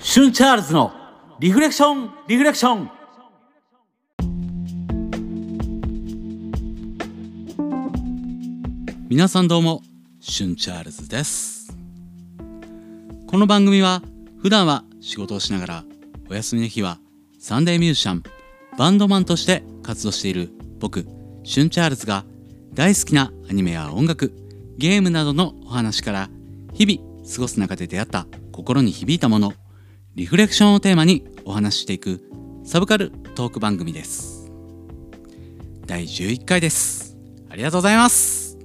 シュンチャールズのリフレクションリフレクション皆さんどうもシュンチャールズですこの番組は普段は仕事をしながらお休みの日はサンデーミュージシャンバンドマンとして活動している僕シュンチャールズが大好きなアニメや音楽ゲームなどのお話から日々過ごす中で出会った心に響いたものリフレクションをテーマにお話ししていくサブカルトーク番組です。第11回です。ありがとうございます。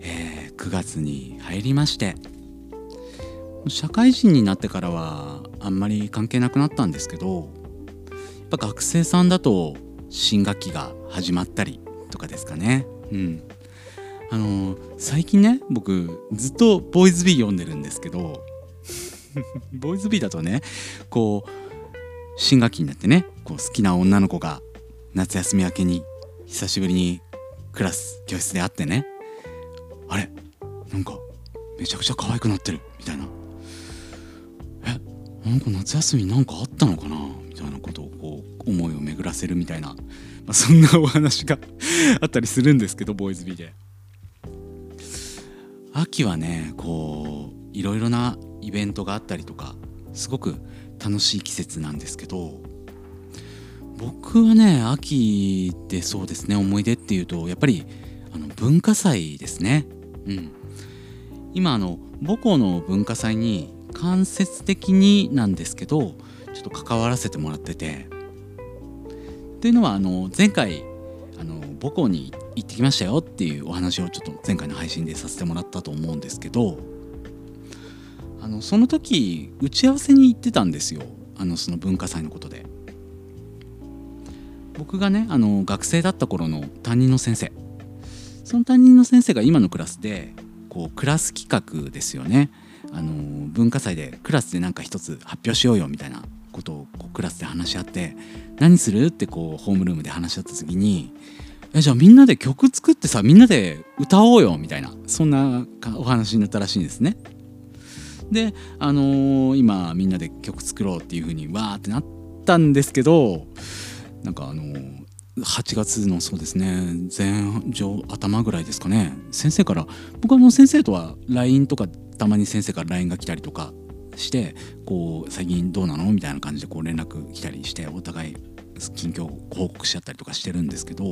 えー、9月に入りまして社会人になってからはあんまり関係なくなったんですけどやっぱ学生さんだと新学期が始まったりとかですかね。うん。あの最近ね僕ずっとボーイズビー読んでるんですけど ボーイズビーだとねこう新学期になってねこう好きな女の子が夏休み明けに久しぶりにクラス教室で会ってねあれなんかめちゃくちゃ可愛くなってるみたいな。えなんか夏休みなんかあったのかなみたいなことをこう思いを巡らせるみたいな、まあ、そんなお話が あったりするんですけどボーイズビーで。秋はねこういろいろなイベントがあったりとかすごく楽しい季節なんですけど僕はね秋でそうですね思い出っていうとやっぱりあの文化祭ですね。うん、今あの母校の文化祭に間接的になんですけどちょっと関わらせてもらっててっていうのはあの前回あの母校に行ってきましたよっていうお話をちょっと前回の配信でさせてもらったと思うんですけどあのその時打ち合わせに行ってたんですよ。あのその文化祭のことで。僕がねあの学生だった頃の担任の先生。その担任の先生が今のクラスでこうクラス企画ですよね。あの文化祭でクラスで何か一つ発表しようよみたいなことをこうクラスで話し合って何する？ってこうホームルームで話し合った時にえじゃあみんなで曲作ってさみんなで歌おうよみたいなそんなお話になったらしいんですね。であのー、今みんなで曲作ろうっていう風にわーってなったんですけどなんかあのー、8月のそうですね前上頭ぐらいですかね先生から僕はの先生とは LINE とかたまに先生から LINE が来たりとかしてこう最近どうなの？みたいな感じでこう連絡来たりしてお互い近況報告しちゃったりとかしてるんですけど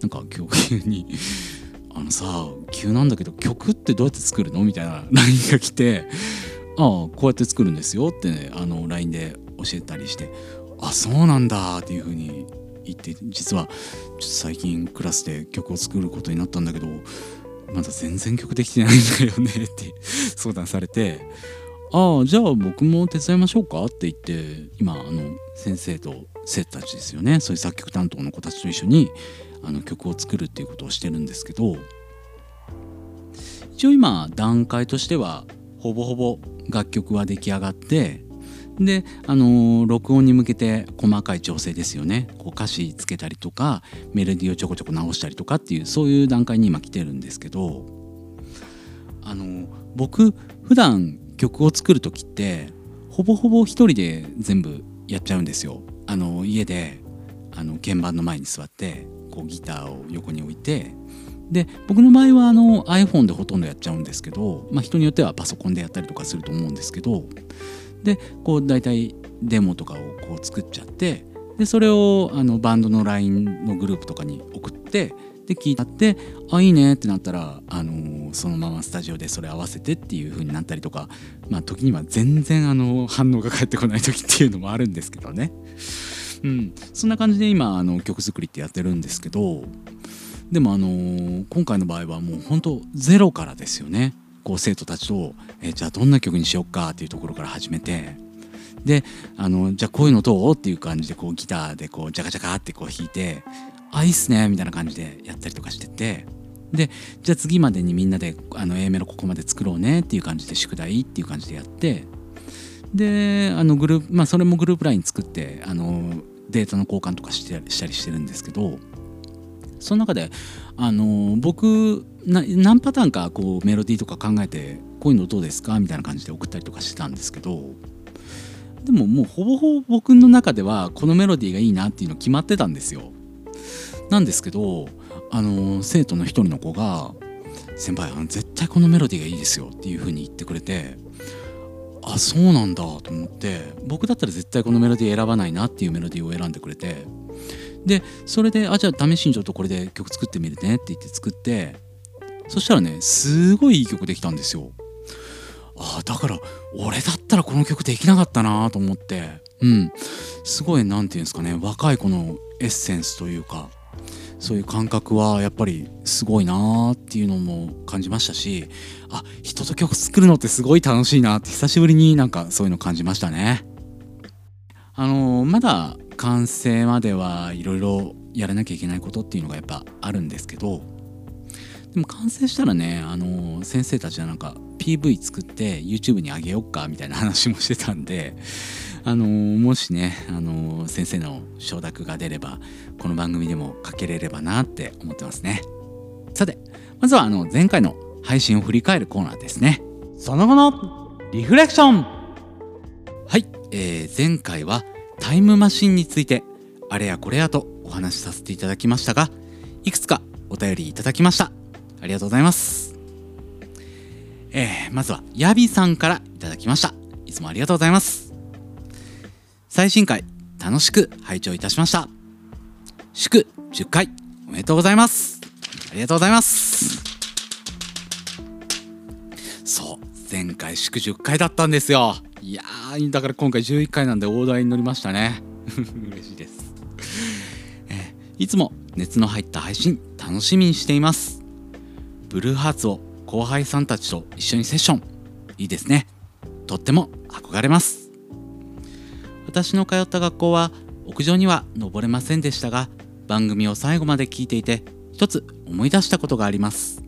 なんか今日急に「あのさ急なんだけど曲ってどうやって作るの?」みたいな LINE が来て「ああこうやって作るんですよ」ってねあの LINE で教えたりして「あそうなんだ」っていうふうに言って実はちょっと最近クラスで曲を作ることになったんだけどまだ全然曲できてないんだよねって相談されてああじゃあ僕も手伝いましょうかって言って今あの先生と生徒たちですよね。そういう作曲担当の子たちと一緒にあの曲を作るっていうことをしてるんですけど一応今段階としてはほぼほぼ楽曲は出来上がってであの録音に向けて細かい調整ですよね。こう歌詞つけたりとかメロディーをちょこちょこ直したりとかっていうそういう段階に今来てるんですけどあの僕普段曲を作る時ってほぼほぼ一人で全部やっちゃうんですよ。あの家であの鍵盤の前に座ってこうギターを横に置いてで僕の場合はあの iPhone でほとんどやっちゃうんですけど、まあ、人によってはパソコンでやったりとかすると思うんですけどでこう大体デモとかをこう作っちゃってでそれをあのバンドの LINE のグループとかに送ってで聞いたってあいいねってなったら、あのー、そのままスタジオでそれ合わせてっていう風になったりとかまあ時には全然あの反応が返ってこない時っていうのもあるんですけどね。うん、そんな感じで今あの曲作りってやってるんですけどでもあのー、今回の場合はもう本当ゼロからですよね。こう生徒たちと、えー、じゃあどんな曲にしよっかっていうところから始めて。であのじゃあこういうのどうっていう感じでこうギターでこうジャカジャカってこう弾いてあいいっすねみたいな感じでやったりとかしてて。でじゃあ次までにみんなであの A メロここまで作ろうねっていう感じで宿題っていう感じでやって。であのグループまあそれもグループ LINE 作ってあのデータの交換とかしてしたりしてるんですけどその中であの僕何パターンかこうメロディーとか考えてこういうのどうですか？みたいな感じで送ったりとかしてたんですけどでももうほぼほぼ僕の中ではこのメロディーがいいなっていうの決まってたんですよ。なんですけどあの生徒の一人の子が「先輩あの絶対このメロディーがいいですよ」っていう風に言ってくれてあそうなんだと思って僕だったら絶対このメロディー選ばないなっていうメロディーを選んでくれてでそれで「あじゃあ試しにちょっとこれで曲作ってみるね」って言って作ってそしたらねすごいいい曲できたんですよ。あだから俺だったらこの曲できなかったなと思ってうんすごい何て言うんですかね若い子のエッセンスというかそういう感覚はやっぱりすごいなーっていうのも感じましたしあ人と曲作るのってすごい楽しいなって久しぶりになんかそういうの感じましたね。あのー、まだ完成まではいろいろやらなきゃいけないことっていうのがやっぱあるんですけどでも完成したらねあのー、先生たちはなんか PV 作って YouTube にあげよっかみたいな話もしてたんであのー、もしね、あのー、先生の承諾が出ればこの番組でもかけれればなって思ってますね。さてまずはあの前回の配信を振り返るコーナーですね。その後のリフレクション。はい、えー、前回はタイムマシンについてあれやこれやとお話しさせていただきましたがいくつかお便りいただきました。ありがとうございます。えー、まずはヤビさんからいただきました。いつもありがとうございます最新回楽しく拝聴いたしました。祝10回おめでとうございます。ありがとうございます。そう前回祝10回だったんですよ。いやーだから今回11回なんで大台に乗りましたね。嬉しいです、え、いつも熱の入った配信楽しみにしています。ブルーハーツを後輩さんたちと一緒にセッション。いいですね。とっても憧れます。私の通った学校は屋上には登れませんでしたが番組を最後まで聞いていて一つ思い出したことがあります。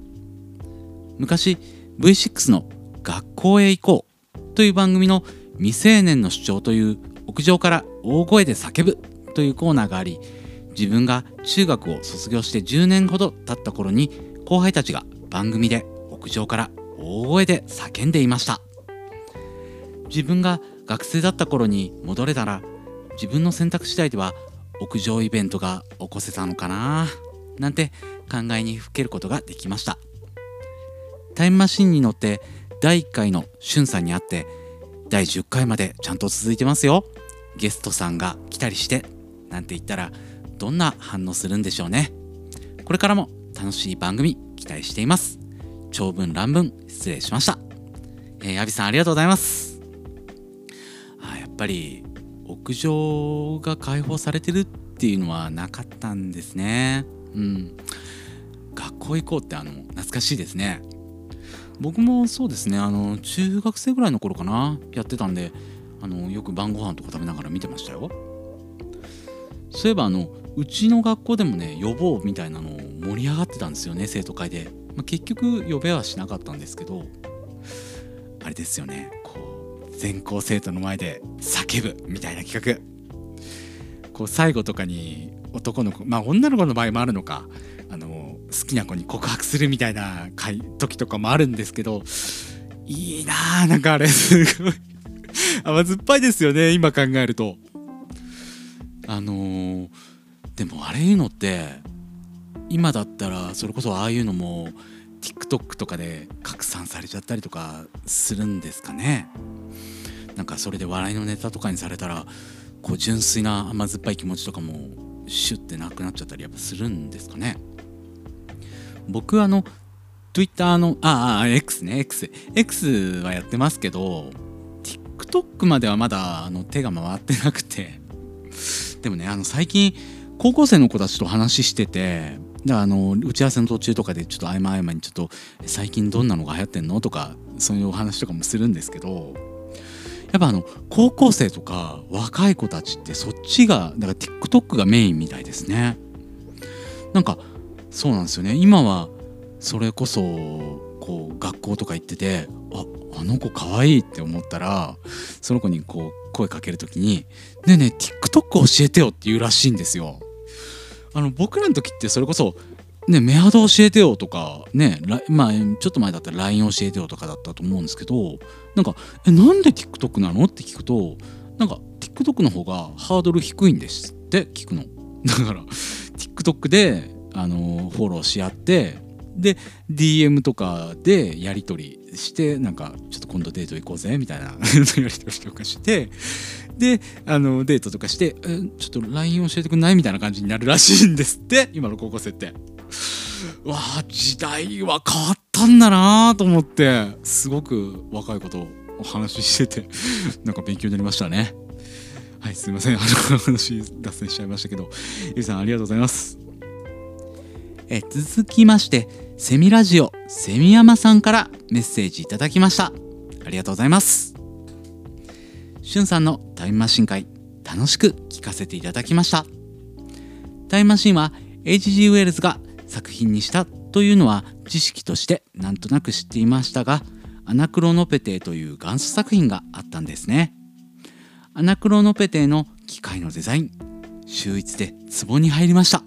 昔 V6 の「学校へ行こう」という番組の未成年の主張という屋上から大声で叫ぶというコーナーがあり自分が中学を卒業して10年ほど経った頃に後輩たちが番組で屋上から大声で叫んでいました。自分が学生だった頃に戻れたら自分の選択次第では屋上イベントが起こせたのかななんて考えにふけることができました。タイムマシンに乗って第1回のしゅんさんに会って第10回までちゃんと続いてますよ。ゲストさんが来たりしてなんて言ったらどんな反応するんでしょうね。これからも楽しい番組期待しています。長文乱文失礼しました。えー、アビさんありがとうございます。ぱり屋上が開放されてるっていうのはなかったんですね。うん。学校行こうってあの懐かしいですね。僕もそうですねあの中学生ぐらいの頃かなやってたんであのよく晩ご飯とか食べながら見てましたよ。そういえばあのうちの学校でもね予防みたいなの盛り上がってたんですよね生徒会で、まあ、結局呼べはしなかったんですけどあれですよね全校生徒の前で叫ぶみたいな企画。こう最後とかに男の子まあ女の子の場合もあるのか。あの好きな子に告白するみたいな時とかもあるんですけどいいなーなんかあれすごい。甘酸っぱいですよね今考えると。あのー、でもあれいうのって今だったらそれこそああいうのも TikTok とかで拡散されちゃったりとかするんですかね。なんかそれで笑いのネタとかにされたらこう純粋な甘酸っぱい気持ちとかもシュッてなくなっちゃったりやっぱするんですかね。僕あの Twitter のああ X ね X X はやってますけど TikTok まではまだあの手が回ってなくて。でもねあの最近高校生の子たちと話しててであの打ち合わせの途中とかでちょっと合間合間にちょっと最近どんなのが流行ってんの？とかそういうお話とかもするんですけどやっぱあの高校生とか若い子たちってそっちがだから TikTok がメインみたいですね。なんかそうなんですよね。今はそれこそこう学校とか行っててああの子可愛いって思ったらその子にこう声かける時に「ねえねえ TikTok 教えてよ」って言うらしいんですよ。あの僕らの時ってそれこそね、メアド教えてよとかねまあちょっと前だったら LINE 教えてよとかだったと思うんですけどなんか「えなんで TikTok なの?」って聞くとなんか TikTok の方がハードル低いんですって聞くの だから TikTok であのフォローし合ってで DM とかでやり取りしてなんかちょっと今度デート行こうぜみたいな やり取りとかしてであのデートとかしてえちょっと LINE 教えてくんないみたいな感じになるらしいんですって。今の高校生って。わあ時代は変わったんだなと思って。すごく若いことをお話ししてて なんか勉強になりましたね。はいすいません。あの話脱線しちゃいましたけど。ゆうさんありがとうございます。え続きましてセミラジオセミヤマさんからメッセージいただきました。ありがとうございます。しゅんさんのタイムマシン会楽しく聞かせていただきました。タイムマシンは H.G. ウェルズが作品にしたというのは知識としてなんとなく知っていましたがアナクロノペテという元祖作品があったんですね。アナクロノペテの機械のデザイン秀逸でツボに入りました。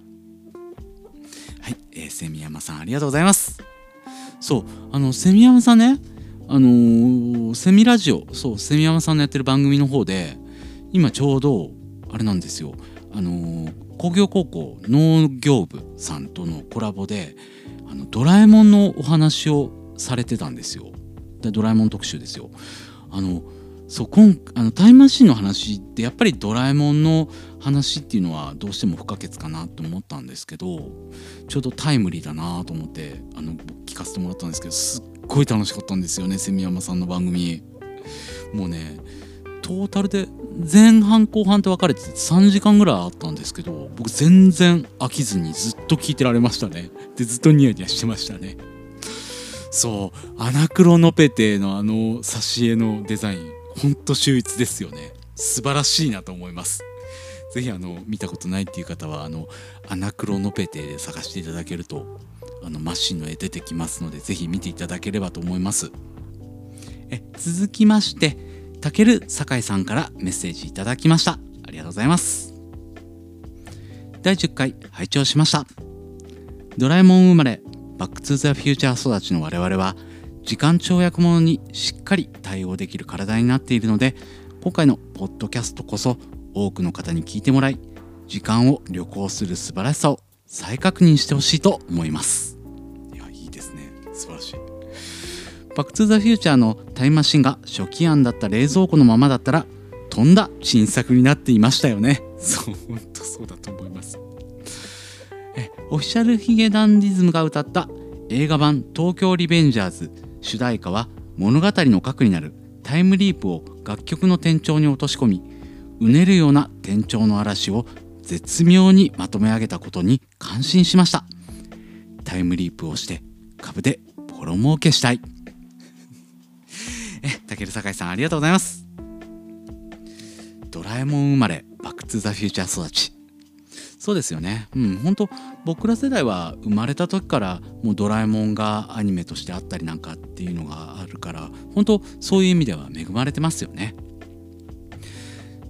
はい、えー、セミヤマさんありがとうございます。そうあのセミヤマさんねあのー、セミラジオそうセミヤマさんのやってる番組の方で今ちょうどあれなんですよ。あのー、工業高校農業部さんとのコラボであのドラえもんのお話をされてたんですよ。でドラえもん特集ですよ。あのそう今あのタイムマシンの話ってやっぱりドラえもんの話っていうのはどうしても不可欠かなと思ったんですけどちょうどタイムリーだなと思ってあの聞かせてもらったんですけどすっごい楽しかったんですよね蝉山さんの番組。もうねトータルで前半後半って分かれてて3時間ぐらいあったんですけど僕全然飽きずにずっと聞いてられましたね。でずっとニヤニヤしてましたね。そうアナクロノペテのあの挿絵のデザインほんと秀逸ですよね。素晴らしいなと思います。是非あの見たことないっていう方はあのアナクロノペテで探していただけるとあのマシンの絵出てきますので是非見ていただければと思います。え続きましてたける酒井さんからメッセージいただきました。ありがとうございます。第10回拝聴しました。ドラえもん生まれバックトゥザフューチャー育ちの我々は時間跳躍ものにしっかり対応できる体になっているので今回のポッドキャストこそ多くの方に聞いてもらい時間を旅行する素晴らしさを再確認してほしいと思います。いやいいですね。素晴らしい。バックトゥザフューチャーのタイムマシンが初期案だった冷蔵庫のままだったらとんだ新作になっていましたよね。そう本当そうだと思います。えオフィシャルヒゲダンディズムが歌った映画版「東京リベンジャーズ」主題歌は物語の核になるタイムリープを楽曲の転調に落とし込みうねるような転調の嵐を絶妙にまとめ上げたことに感心しました。タイムリープをして株でボロ儲けしたい。えたける酒井さんありがとうございます。ドラえもん生まれバックトゥザフューチャー育ち。そうですよね。うん本当僕ら世代は生まれた時からもうドラえもんがアニメとしてあったりなんかっていうのがあるから本当そういう意味では恵まれてますよね。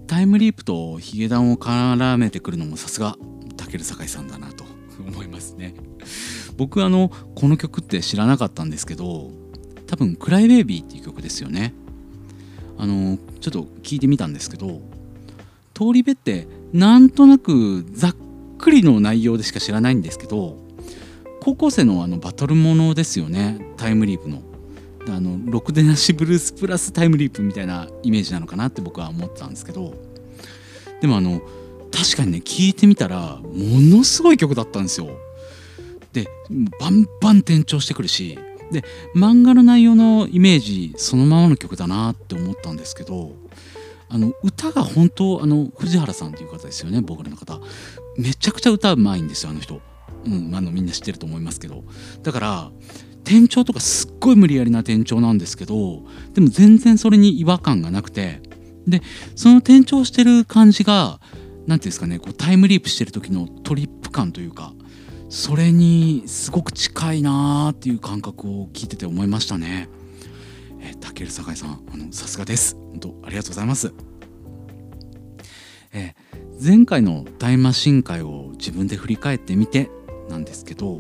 タイムリープとヒゲダンを絡めてくるのもさすがたける酒井さんだなと思いますね僕あのこの曲って知らなかったんですけど多分「クライベイビー」っていう曲ですよねあのちょっと聞いてみたんですけど通り部ってなんとなくざっくりの内容でしか知らないんですけど高校生のあのバトルものですよねタイムリープの。あのろくでなしブルースプラスタイムリープみたいなイメージなのかなって僕は思ってたんですけど。でもあの確かにね聞いてみたらものすごい曲だったんですよ。でバンバン転調してくるし。で漫画の内容のイメージそのままの曲だなって思ったんですけど。あの歌が本当あの藤原さんっていう方ですよねボーカルの方。めちゃくちゃ歌うまいんですよあの人、うん、あのみんな知ってると思いますけど。だから転調とかすっごい無理やりな転調なんですけどでも全然それに違和感がなくてでその転調してる感じが何て言うんですかねこうタイムリープしてる時のトリップ感というかそれにすごく近いなーっていう感覚を聞いてて思いましたね。えー、たける酒井さんあのさすがです本当ありがとうございます。えー、前回のタイムマシン会を自分で振り返ってみてなんですけど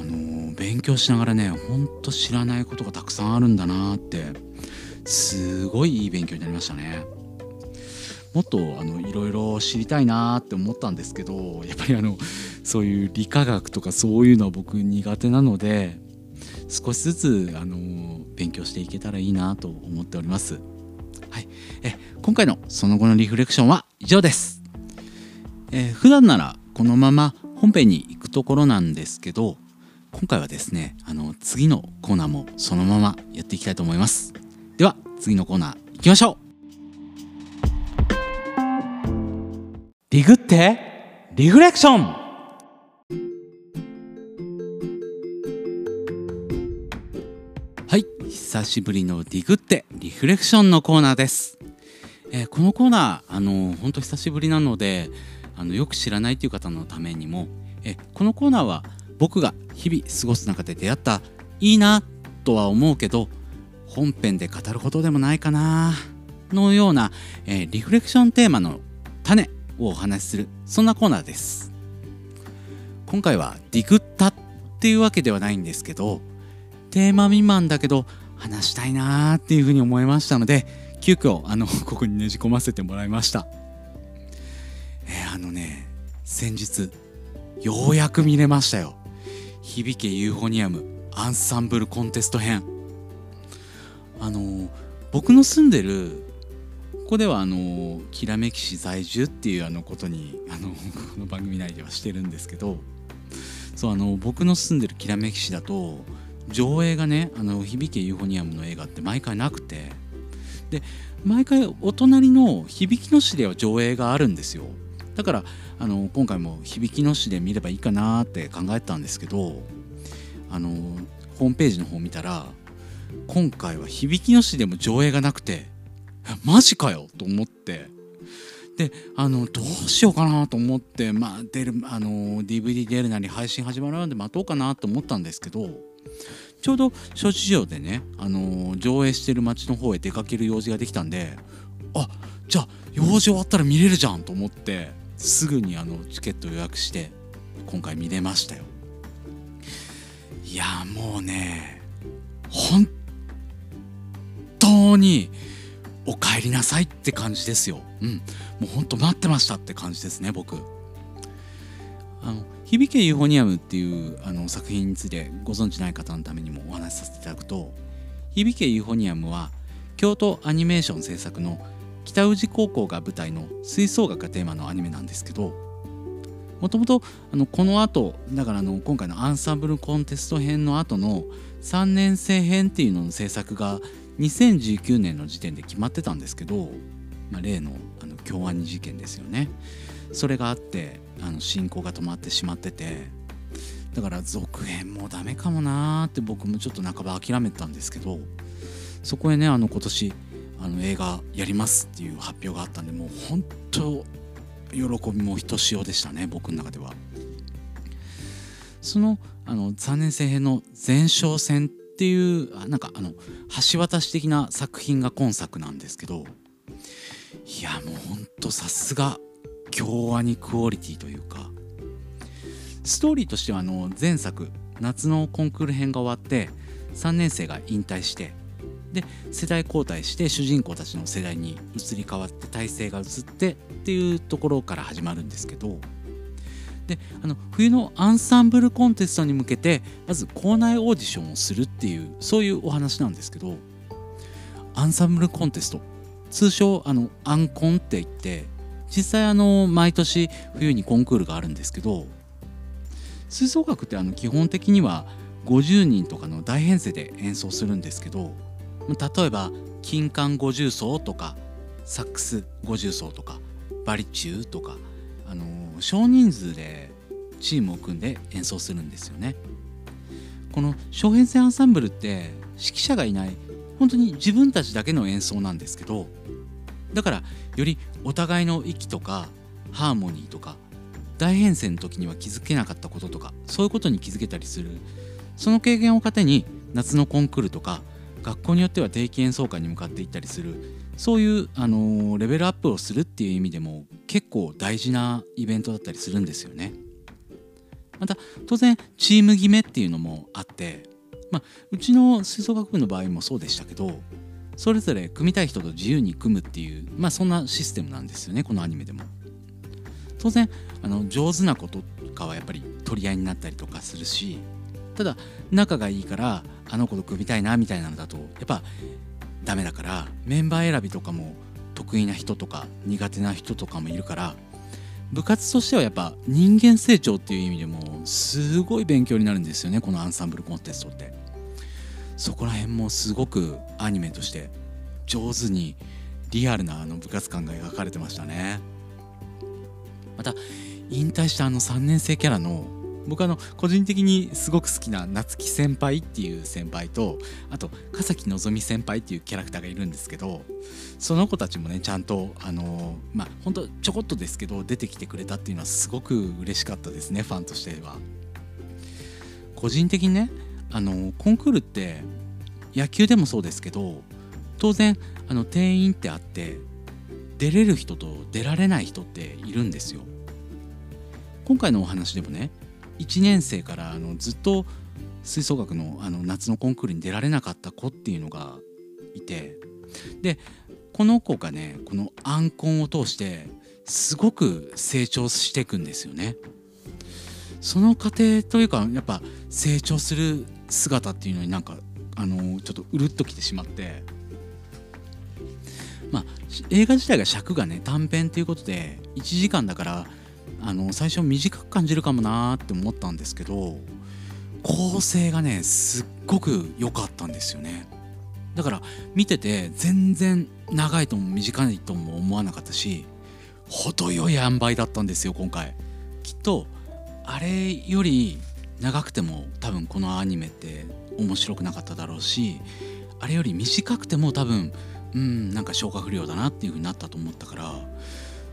あの勉強しながらねほんと知らないことがたくさんあるんだなってすごいいい勉強になりましたね。もっとあのいろいろ知りたいなって思ったんですけどやっぱりあのそういう理化学とかそういうのは僕苦手なので少しずつあの勉強していけたらいいなと思っております。はい、え今回のその後のリフレクションは以上です。えー、普段ならこのまま本編に行くところなんですけど今回はですねあの次のコーナーもそのままやっていきたいと思います。では次のコーナー行きましょう。リグってリフレクション。はい久しぶりのディグってリフレクションのコーナーです、えー、このコーナーあの本当久しぶりなのであのよく知らないという方のためにもえこのコーナーは僕が日々過ごす中で出会ったいいなとは思うけど本編で語るほどでもないかなのような、えー、リフレクションテーマの種をお話しするそんなコーナーです。今回はディグったっていうわけではないんですけどテーマ未満だけど話したいなーっていうふうに思いましたので急遽あのここにねじ込ませてもらいました。えー、あのね先日ようやく見れましたよ。響けユーフォニアムアンサンブルコンテスト編。あの僕の住んでるここではあのきらめき市在住っていうあのことにあの この番組内ではしてるんですけどそうあの僕の住んでるきらめき市だと上映がねあの響けユーフォニアムの映画って毎回なくてで毎回お隣の響きの市では上映があるんですよ。だからあの今回も響きの市で見ればいいかなって考えたんですけどあのホームページの方見たら今回は響きの市でも上映がなくてマジかよ！と思って。であのどうしようかなと思ってまあ出るあの DVD 出るなり配信始まるまで待とうかなと思ったんですけどちょうど諸事情でねあの上映してる街の方へ出かける用事ができたんであじゃあ用事終わったら見れるじゃんと思って。すぐにあのチケット予約して今回見れましたよいやもうね本当にお帰りなさいって感じですよ。うん、もうほんと待ってましたって感じですね僕。あの響けユーフォニアムっていうあの作品についてご存知ない方のためにもお話しさせていただくと響けユーフォニアムは京都アニメーション制作の北宇治高校が舞台の吹奏楽がテーマのアニメなんですけどもともとこの後だからあの今回のアンサンブルコンテスト編の後の3年生編っていうのの制作が2019年の時点で決まってたんですけど、まあ、例のあの京アニ事件ですよね。それがあってあの進行が止まってしまっててだから続編もダメかもなーって僕もちょっと半ば諦めたんですけどそこへねあの今年あの映画やりますっていう発表があったんでもう本当喜びもひとしおでしたね僕の中では。そのあの3年生編の前哨戦っていうなんかあの橋渡し的な作品が今作なんですけどいやもうほんとさすが京アニクオリティというかストーリーとしてはあの前作夏のコンクール編が終わって3年生が引退してで世代交代して主人公たちの世代に移り変わって体制が移ってっていうところから始まるんですけどであの冬のアンサンブルコンテストに向けてまず校内オーディションをするっていうそういうお話なんですけどアンサンブルコンテスト通称あのアンコンって言って実際あの毎年冬にコンクールがあるんですけど吹奏楽ってあの基本的には50人とかの大編成で演奏するんですけど例えば金管50奏とかサックス50奏とかバリチューとかあの少人数でチームを組んで演奏するんですよね。この小編成アンサンブルって指揮者がいない本当に自分たちだけの演奏なんですけどだからよりお互いの息とかハーモニーとか大編成の時には気づけなかったこととかそういうことに気づけたりするその経験を糧に夏のコンクールとか学校によっては定期演奏会に向かっていったりするそういう、あのレベルアップをするっていう意味でも結構大事なイベントだったりするんですよね。また当然チーム決めっていうのもあって、まあ、うちの吹奏楽部の場合もそうでしたけどそれぞれ組みたい人と自由に組むっていう、まあ、そんなシステムなんですよねこのアニメでも。当然あの上手なこととかはやっぱり取り合いになったりとかするしただ仲がいいからあの子と組みたいなみたいなのだとやっぱダメだからメンバー選びとかも得意な人とか苦手な人とかもいるから部活としてはやっぱ人間成長っていう意味でもすごい勉強になるんですよねこのアンサンブルコンテストって。そこら辺もすごくアニメとして上手にリアルなあの部活感が描かれてましたね。また引退したあの3年生キャラの僕あの個人的にすごく好きな夏木先輩っていう先輩とあと笠木希先輩っていうキャラクターがいるんですけどその子たちもねちゃんとあのまあほんとちょこっとですけど出てきてくれたっていうのはすごく嬉しかったですねファンとしては。個人的にねあのコンクールって野球でもそうですけど当然あの定員ってあって出れる人と出られない人っているんですよ。今回のお話でもね1年生からあのずっと吹奏楽のあの夏のコンクールに出られなかった子っていうのがいてでこの子がねこのアンコンを通してすごく成長していくんですよね。その過程というかやっぱ成長する姿っていうのになんかあのちょっとうるっときてしまってまあ映画自体が尺がね短編ということで1時間だからあの最初短く感じるかもなーって思ったんですけど構成がねすっごく良かったんですよね。だから見てて全然長いとも短いとも思わなかったし程よい塩梅だったんですよ今回。きっとあれより長くても多分このアニメって面白くなかっただろうしあれより短くても多分うんなんか消化不良だなっていう風になったと思ったから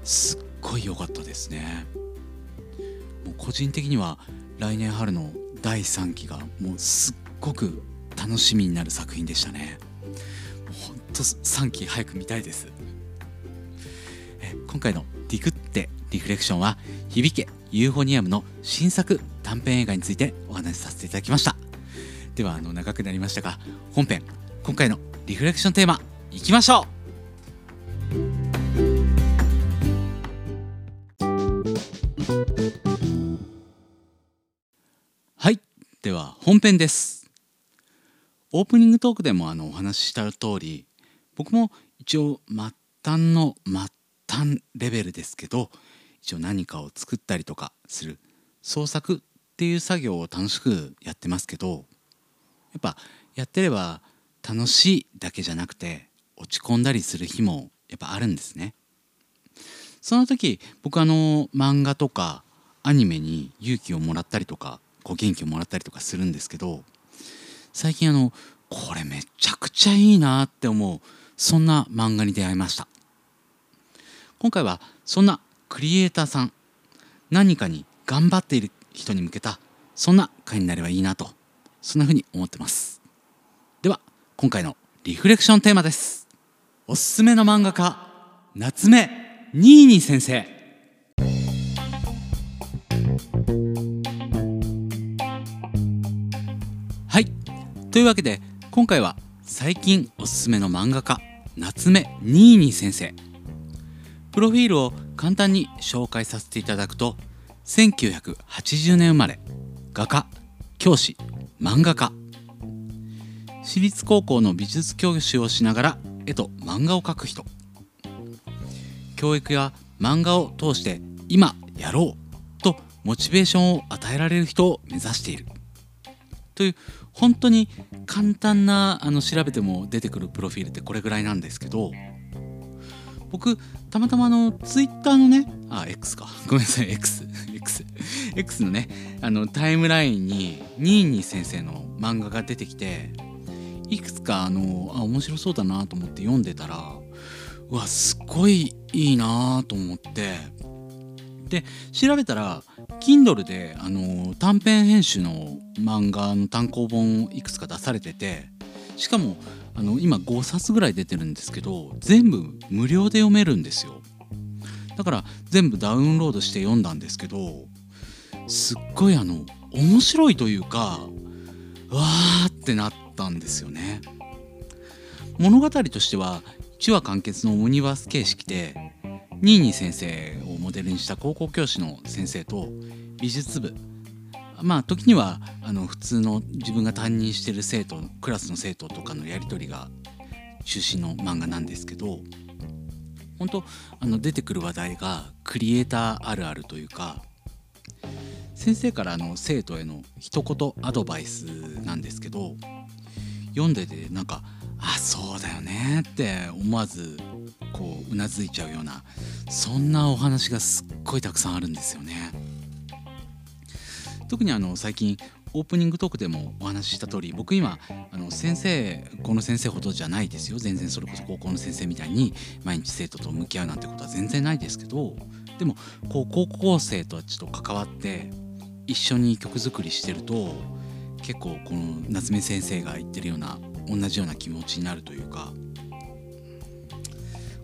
すっごい良かったですね。もう個人的には来年春の第3期がもうすっごく楽しみになる作品でしたね。ほんと3期早く見たいです。え今回の「ディグってリフレクション」は響けユーフォニアムの新作短編映画についてお話しさせていただきました。ではあの長くなりましたが本編今回のリフレクションテーマいきましょう。では本編ですオープニングトークでもあのお話しした通り僕も一応末端の末端レベルですけど一応何かを作ったりとかする創作っていう作業を楽しくやってますけどやっぱやってれば楽しいだけじゃなくて落ち込んだりする日もやっぱあるんですね。その時僕あの漫画とかアニメに勇気をもらったりとかこう元気をもらったりとかするんですけど最近あのこれめちゃくちゃいいなって思うそんな漫画に出会いました。今回はそんなクリエイターさん何かに頑張っている人に向けたそんな回になればいいなとそんな風に思ってます。では今回のリフレクションテーマです。おすすめの漫画家夏目ニーニー先生。というわけで今回は最近おすすめの漫画家夏目ニーニー先生。プロフィールを簡単に紹介させていただくと1980年生まれ画家教師漫画家。私立高校の美術教師をしながら絵と漫画を描く人。教育や漫画を通して今やろうとモチベーションを与えられる人を目指している。という本当に簡単なあの調べても出てくるプロフィールってこれぐらいなんですけど僕たまたまあのツイッターのねあ X か。ごめんなさい XX X のねあのタイムラインにニーニー先生の漫画が出てきていくつかあのあ面白そうだなと思って読んでたらうわすっごいいいなと思ってで調べたら Kindle であの短編編集の漫画の単行本いくつか出されててしかもあの今5冊ぐらい出てるんですけど全部無料で読めるんですよ。だから全部ダウンロードして読んだんですけどすっごいあの面白いというかわーってなったんですよね。物語としては1話完結のオムニバス形式でニーニー先生をモデルにした高校教師の先生と美術部。まあ時にはあの普通の自分が担任してる生徒クラスの生徒とかのやり取りが中心の漫画なんですけど本当あの出てくる話題がクリエイターあるあるというか先生からあの生徒への一言アドバイスなんですけど読んでてなんか「あそうだよね」って思わずこううなずいちゃうようなそんなお話がすっごいたくさんあるんですよね。特にあの最近オープニングトークでもお話しした通り僕今あの先生この先生ほどじゃないですよ全然それこそ高校の先生みたいに毎日生徒と向き合うなんてことは全然ないですけどでもこう高校生たちょっと関わって一緒に曲作りしてると結構この夏目先生が言ってるような同じような気持ちになるというか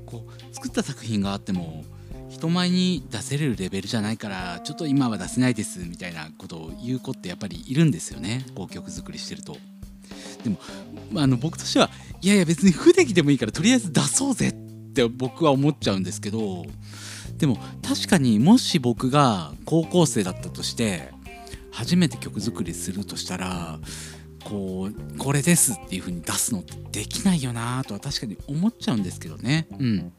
こう作った作品があっても人前に出せれるレベルじゃないからちょっと今は出せないですみたいなことを言う子ってやっぱりいるんですよねこう曲作りしてると。でも、まあ、あの僕としてはいやいや別に不出来でもいいからとりあえず出そうぜって僕は思っちゃうんですけどでも確かにもし僕が高校生だったとして初めて曲作りするとしたらこうこれですっていう風に出すのってできないよなとは確かに思っちゃうんですけどね。うん。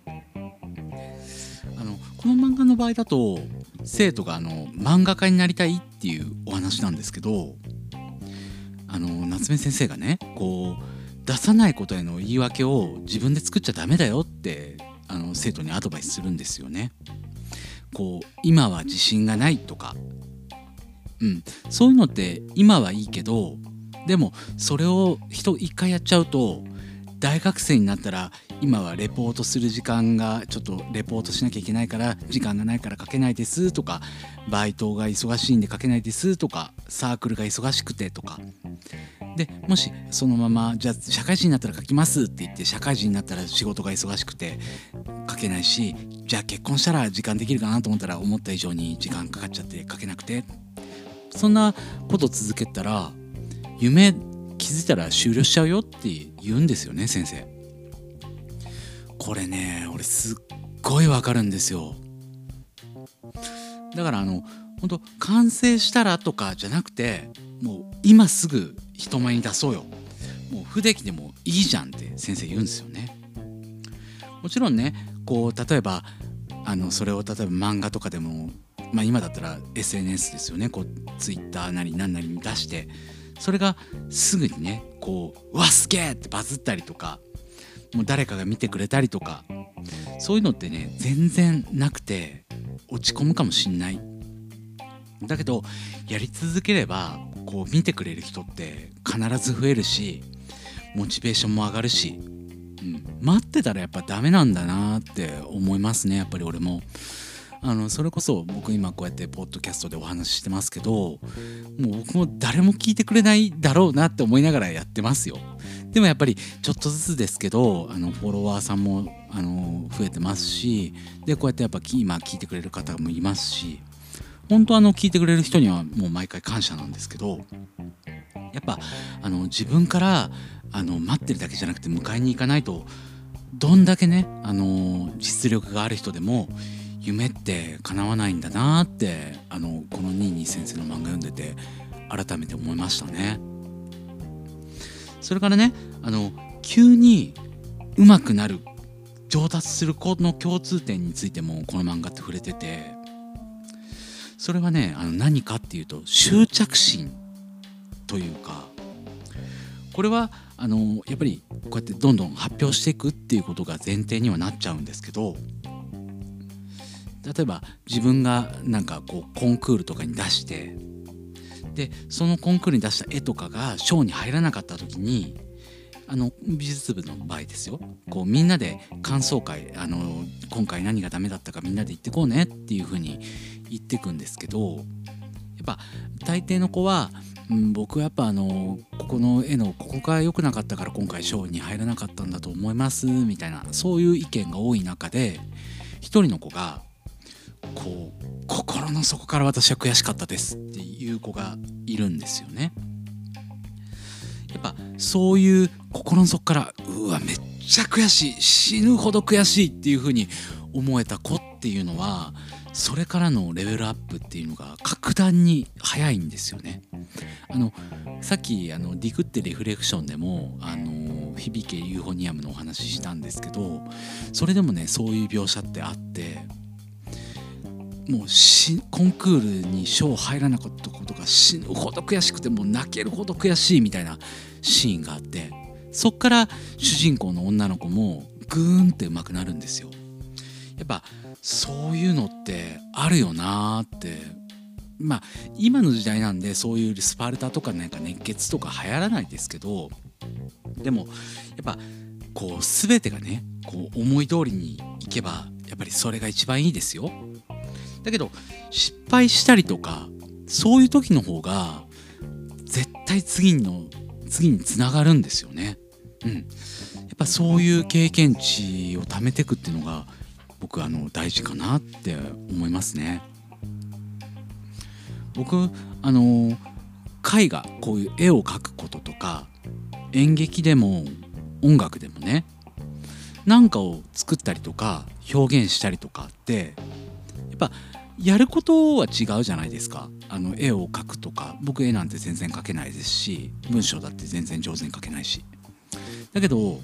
あのこの漫画の場合だと生徒があの漫画家になりたいっていうお話なんですけどあの夏目先生がねこう出さないことへの言い訳を自分で作っちゃダメだよってあの生徒にアドバイスするんですよね。こう今は自信がないとか、うん、そういうのって今はいいけどでもそれを人一回やっちゃうと大学生になったら今はレポートする時間がちょっとレポートしなきゃいけないから時間がないから書けないですとかバイトが忙しいんで書けないですとかサークルが忙しくてとかでもしそのままじゃあ社会人になったら書きますって言って社会人になったら仕事が忙しくて書けないしじゃあ結婚したら時間できるかなと思ったら思った以上に時間かかっちゃって書けなくてそんなこと続けたら夢気づいたら終了しちゃうよって言うんですよね先生。これね俺すっごいわかるんですよ。だからあの本当完成したらとかじゃなくてもう今すぐ人前に出そうよ。もう不出来でもいいじゃんって先生言うんですよね。もちろんねこう例えばあのそれを例えば漫画とかでもまあ今だったら SNS ですよね。こう Twitter なり何なりに出してそれがすぐにねこう「うわすげえ!」ってバズったりとかもう誰かが見てくれたりとかそういうのってね全然なくて落ち込むかもしんないだけどやり続ければこう見てくれる人って必ず増えるしモチベーションも上がるし、うん、待ってたらやっぱダメなんだなって思いますねやっぱり俺も。あのそれこそ僕今こうやってポッドキャストでお話ししてますけどもう僕も誰も聞いてくれないだろうなって思いながらやってますよ。でもやっぱりちょっとずつですけどあのフォロワーさんもあの増えてますしでこうやってやっぱ今聞いてくれる方もいますし本当あの聞いてくれる人にはもう毎回感謝なんですけどやっぱあの自分からあの待ってるだけじゃなくて迎えに行かないとどんだけねあの実力がある人でも夢って叶わないんだなってあのこのニーニー先生の漫画読んでて改めて思いましたね。それからねあの急に上手くなる上達する子の共通点についてもこの漫画って触れててそれはねあの何かっていうと執着心というかこれはあのやっぱりこうやってどんどん発表していくっていうことが前提にはなっちゃうんですけど例えば自分がなんかこうコンクールとかに出してでそのコンクールに出した絵とかが賞に入らなかった時にあの美術部の場合ですよ。こうみんなで感想会あの今回何がダメだったかみんなで言ってこうねっていう風に言ってくんですけどやっぱ大抵の子は、うん、僕はやっぱあのこここの絵のここが良くなかったから今回賞に入らなかったんだと思いますみたいなそういう意見が多い中で一人の子がこう心の底から私は悔しかったですっていう子がいるんですよね。やっぱそういう心の底からうわめっちゃ悔しい死ぬほど悔しいっていう風に思えた子っていうのはそれからのレベルアップっていうのが格段に早いんですよね。あのさっきあのディグってリフレクションでもあの響けユーフォニアムのお話ししたんですけどそれでもねそういう描写ってあってもうしコンクールに賞入らなかったことが死ぬほど悔しくてもう泣けるほど悔しいみたいなシーンがあってそっから主人公の女の子もグーンって上手くなるんですよ。やっぱそういうのってあるよなーってまあ今の時代なんでそういうスパルタとかなんか熱血とか流行らないですけどでもやっぱこう全てがねこう思い通りにいけばやっぱりそれが一番いいですよ。だけど失敗したりとかそういう時の方が絶対次の次につながるんですよね。うん、やっぱそういう経験値を貯めていくっていうのが僕あの大事かなって思いますね。僕あの絵画こういう絵を描くこととか演劇でも音楽でもね何かを作ったりとか表現したりとかってやっぱやることは違うじゃないですか。あの絵を描くとか僕絵なんて全然描けないですし文章だって全然上手に描けないし。だけど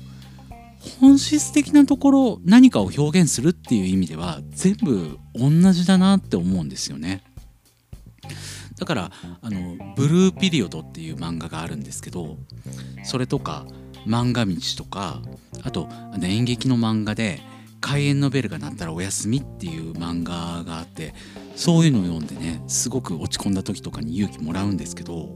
本質的なところ何かを表現するっていう意味では全部同じだなって思うんですよね。だからあの「ブルーピリオド」っていう漫画があるんですけどそれとか「漫画道」とかあとあの演劇の漫画で開演のベルが鳴ったらお休みっていう漫画があってそういうのを読んでねすごく落ち込んだ時とかに勇気もらうんですけど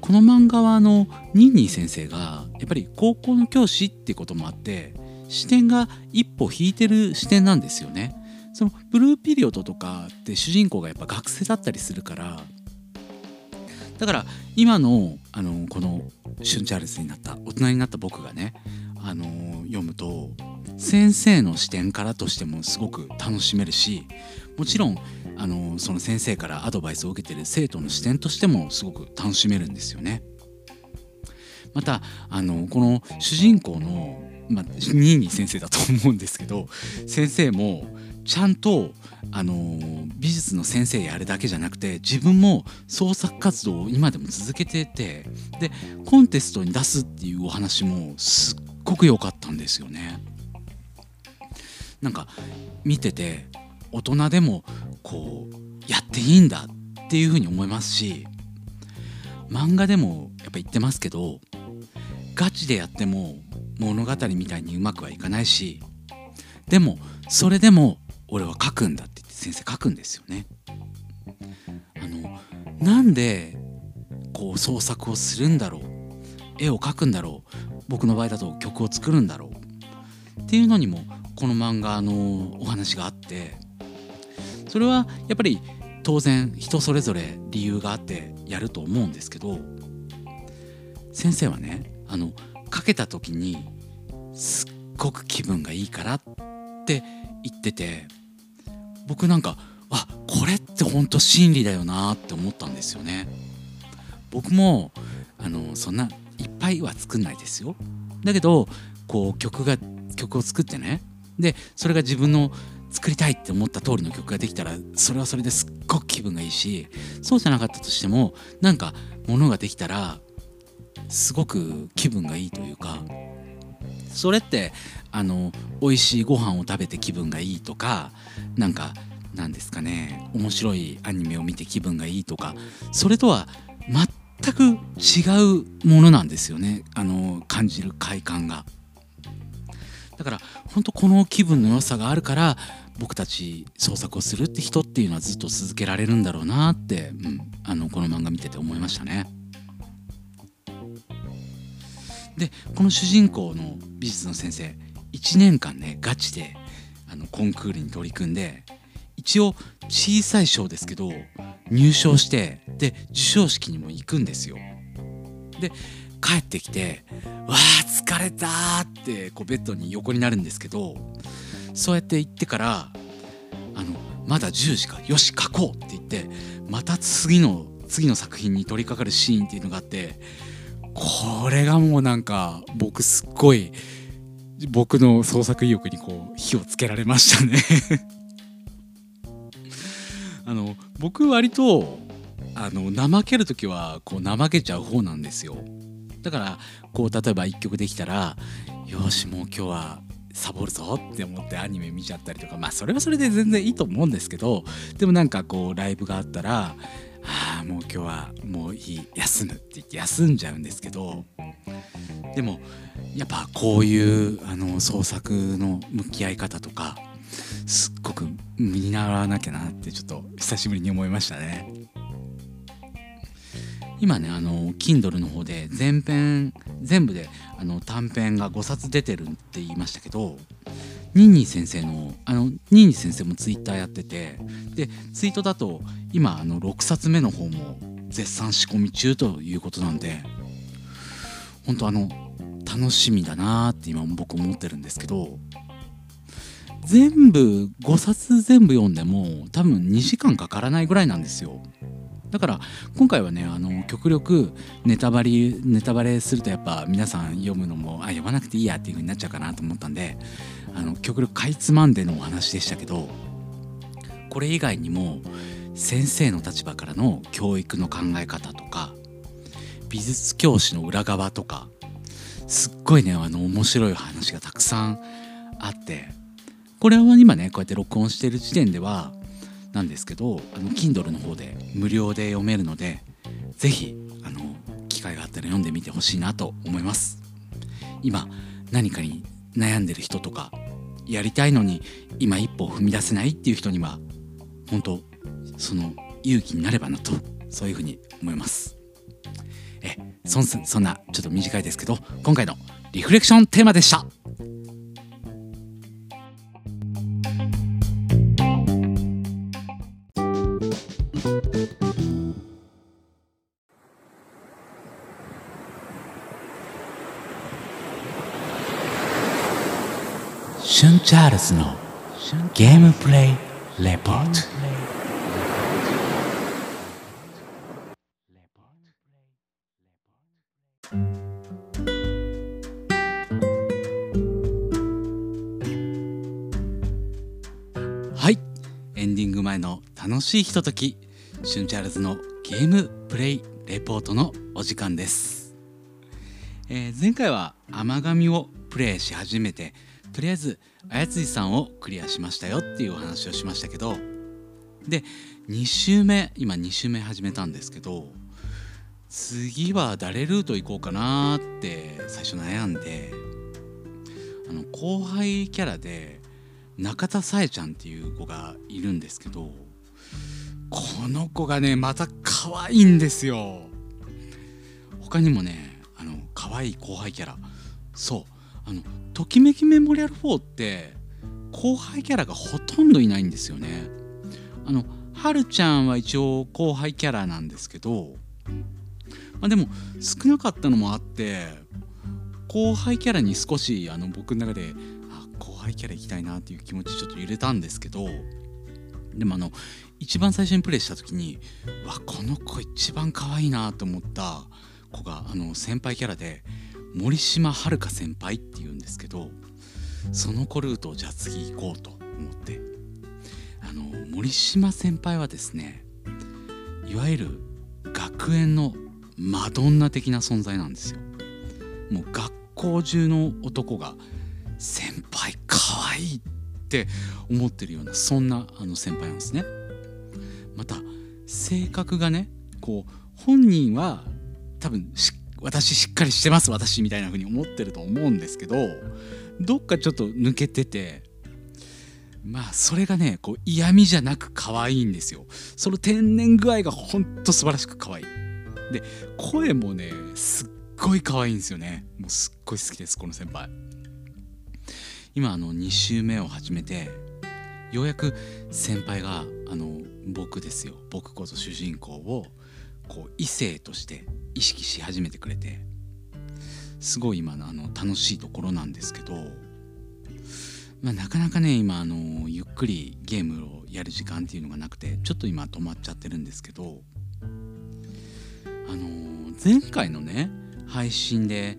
この漫画はあのニーニー先生がやっぱり高校の教師ってこともあって視点が一歩引いてる視点なんですよね。そのブルーピリオドとかって主人公がやっぱ学生だったりするからだから今のあのこのシュンチャールズになった大人になった僕がねあの読むと先生の視点からとしてもすごく楽しめるしもちろんあのその先生からアドバイスを受けてる生徒の視点としてもすごく楽しめるんですよね。またあのこの主人公の、まあ、ニーニー先生だと思うんですけど先生もちゃんとあの美術の先生やるだけじゃなくて自分も創作活動を今でも続けててでコンテストに出すっていうお話もすっごく良かったんですよね。なんか見てて大人でもこうやっていいんだっていうふうに思いますし漫画でもやっぱ言ってますけどガチでやっても物語みたいにうまくはいかないしでもそれでも俺は書くんだって言って先生書くんですよね。あのなんでこう創作をするんだろう絵を描くんだろう僕の場合だと曲を作るんだろうっていうのにもこの漫画のお話があってそれはやっぱり当然人それぞれ理由があってやると思うんですけど先生はねあのかけた時にすっごく気分がいいからって言ってて僕なんかあこれって本当真理だよなって思ったんですよね。僕もあのそんないっぱいは作んないですよ。だけどこう曲が曲を作ってねでそれが自分の作りたいって思った通りの曲ができたらそれはそれですっごく気分がいいしそうじゃなかったとしてもなんかものができたらすごく気分がいいというかそれってあの美味しいご飯を食べて気分がいいとかなんかなんですかね面白いアニメを見て気分がいいとかそれとは全く違うものなんですよねあの感じる快感が。だから本当この気分の良さがあるから僕たち創作をするって人っていうのはずっと続けられるんだろうなって、うん、あのこの漫画見てて思いましたね。でこの主人公の美術の先生1年間ねガチであのコンクールに取り組んで一応小さい賞ですけど入賞してで授賞式にも行くんですよ。で帰ってきて「わあ疲れた!」ってこうベッドに横になるんですけどそうやって言ってから「あのまだ10時かよし書こう」って言ってまた次の次の作品に取り掛かるシーンっていうのがあってこれがもうなんか僕すっごい僕の創作意欲にこう火をつけられましたねあの僕割とあの怠ける時はこう怠けちゃう方なんですよ。だからこう例えば1曲できたらよしもう今日はサボるぞって思ってアニメ見ちゃったりとかまあそれはそれで全然いいと思うんですけどでもなんかこうライブがあったらああもう今日はもういい休むって言って休んじゃうんですけどでもやっぱこういうあの創作の向き合い方とかすっごく見習わなきゃなってちょっと久しぶりに思いましたね。今ねあの Kindle の方で全編全部であの短編が5冊出てるって言いましたけどニンニー先生のあのニンニー先生もツイッターやっててでツイートだと今あの6冊目の方も絶賛仕込み中ということなんで本当あの楽しみだなって今僕思ってるんですけど全部5冊全部読んでも多分2時間かからないぐらいなんですよ。だから今回はねあの極力ネタバレネタバレするとやっぱ皆さん読むのもあ読まなくていいやっていう風になっちゃうかなと思ったんであの極力かいつまんでのお話でしたけどこれ以外にも先生の立場からの教育の考え方とか美術教師の裏側とかすっごいねあの面白い話がたくさんあってこれは今ねこうやって録音してる時点ではなんですけどあの Kindle の方で無料で読めるので是非あの機会があったら読んでみてほしいなと思います。今何かに悩んでる人とかやりたいのに今一歩踏み出せないっていう人には本当その勇気になればなとそういうふうに思います。えそんそんなちょっと短いですけど今回のリフレクションテーマでした。シュンチャールズのゲームプレイレポート。はい。エンディング前の楽しいひととき。シュンチャールズのゲームプレイレポートのお時間です、えー前回は甘神をプレイし始めてとりあえずあやついさんをクリアしましたよっていうお話をしましたけどで2周目今2周目始めたんですけど次は誰ルート行こうかなって最初悩んであの後輩キャラで中田さえちゃんっていう子がいるんですけどこの子がねまた可愛いんですよ。他にもねあの可愛い後輩キャラ。そう。あのときめきメモリアル4って後輩キャラがほとんどいないんですよね。あのはるちゃんは一応後輩キャラなんですけどまあでも少なかったのもあって後輩キャラに少しあの僕の中であ後輩キャラ行きたいなっていう気持ちちょっと揺れたんですけどでもあの一番最初にプレイした時にわこの子一番可愛いなと思った子があの先輩キャラで森島遥先輩っていうんですけどその子ルートをじゃあ次行こうと思って。あの森島先輩はですねいわゆる学園のマドンナ的な存在なんですよ。もう学校中の男が先輩かわいいって思ってるようなそんなあの先輩なんですね。また性格がねこう本人は多分し私しっかりしてます私みたいな風に思ってると思うんですけどどっかちょっと抜けててまあそれがねこう嫌味じゃなく可愛いんですよ。その天然具合がほんと素晴らしく可愛い。で声もねすっごい可愛いんですよね。もうすっごい好きですこの先輩。今あの2週目を始めてようやく先輩があの僕ですよ。僕こそ主人公をこう異性として意識し始めてくれてすごい今のあの楽しいところなんですけど、まあ、なかなかね今あのゆっくりゲームをやる時間っていうのがなくてちょっと今止まっちゃってるんですけどあの前回のね配信で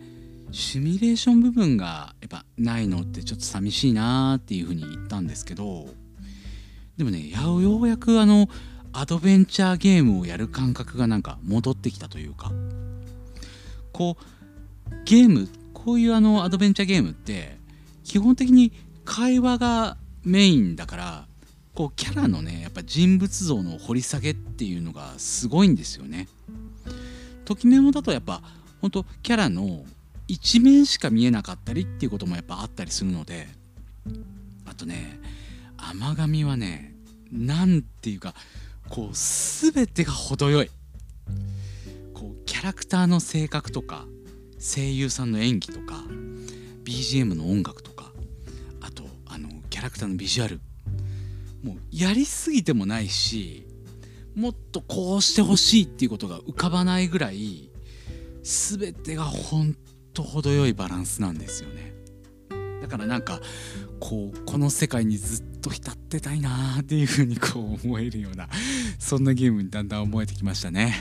シミュレーション部分がやっぱないのってちょっと寂しいなーっていうふうに言ったんですけどでもねようやくあのアドベンチャーゲームをやる感覚がなんか戻ってきたというかこうゲームこういうあのアドベンチャーゲームって基本的に会話がメインだからこうキャラのねやっぱ人物像の掘り下げっていうのがすごいんですよね。ときメモだとやっぱ本当キャラの一面しか見えなかったりっていうこともやっぱあったりするのであとね甘神はねなんていうかこう全てが程よい。こうキャラクターの性格とか声優さんの演技とか BGM の音楽とかあとあのキャラクターのビジュアル。もうやりすぎてもないしもっとこうしてほしいっていうことが浮かばないぐらい全てがほんと程よいバランスなんですよね。だからなんかこうこの世界にずっと浸ってたいなーっていう風にこう思えるようなそんなゲームにだんだん思えてきましたね。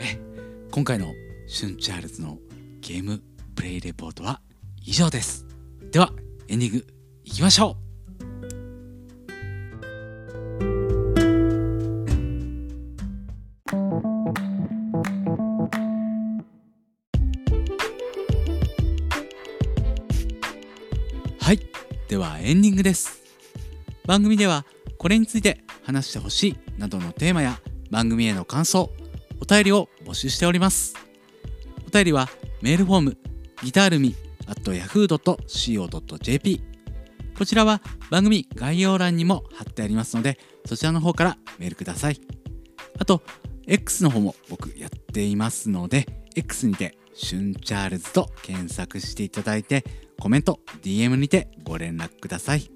え今回のシュンチャールズのゲームプレイレポートは以上です。ではエンディングいきましょう。ではエンディングです。番組ではこれについて話してほしいなどのテーマや番組への感想お便りを募集しております。お便りはメールフォームギタールミ at yahoo.co.jp こちらは番組概要欄にも貼ってありますのでそちらの方からメールください。あと X の方も僕やっていますので X にてシュンチャールズと検索していただいてコメント DM にてご連絡ください。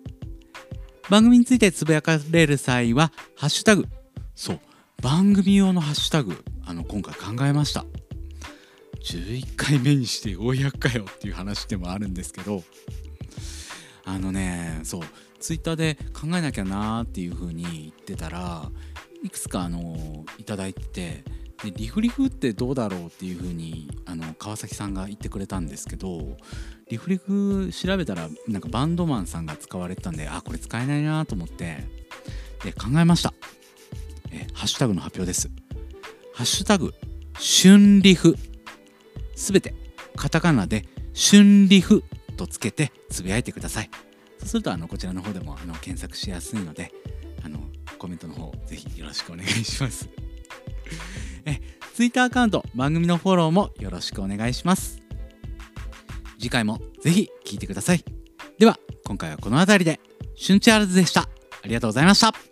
番組についてつぶやかれる際はハッシュタグそう番組用のハッシュタグあの今回考えました。11回目にしてようやくかよっていう話でもあるんですけどあのねそうツイッターで考えなきゃなーっていう風に言ってたらいくつかあのいただいててでリフリフってどうだろうっていう風にあの川崎さんが言ってくれたんですけどリフリフ調べたらなんかバンドマンさんが使われてたんであこれ使えないなと思ってで考えました。えハッシュタグの発表です。ハッシュタグ春リフ。すべてカタカナで春リフとつけてつぶやいてください。そうするとあのこちらの方でもあの検索しやすいのであのコメントの方ぜひよろしくお願いします。え Twitter アカウント番組のフォローもよろしくお願いします。次回もぜひ聴いてください。では今回はこの辺りで。シュンチャールズでした。ありがとうございました。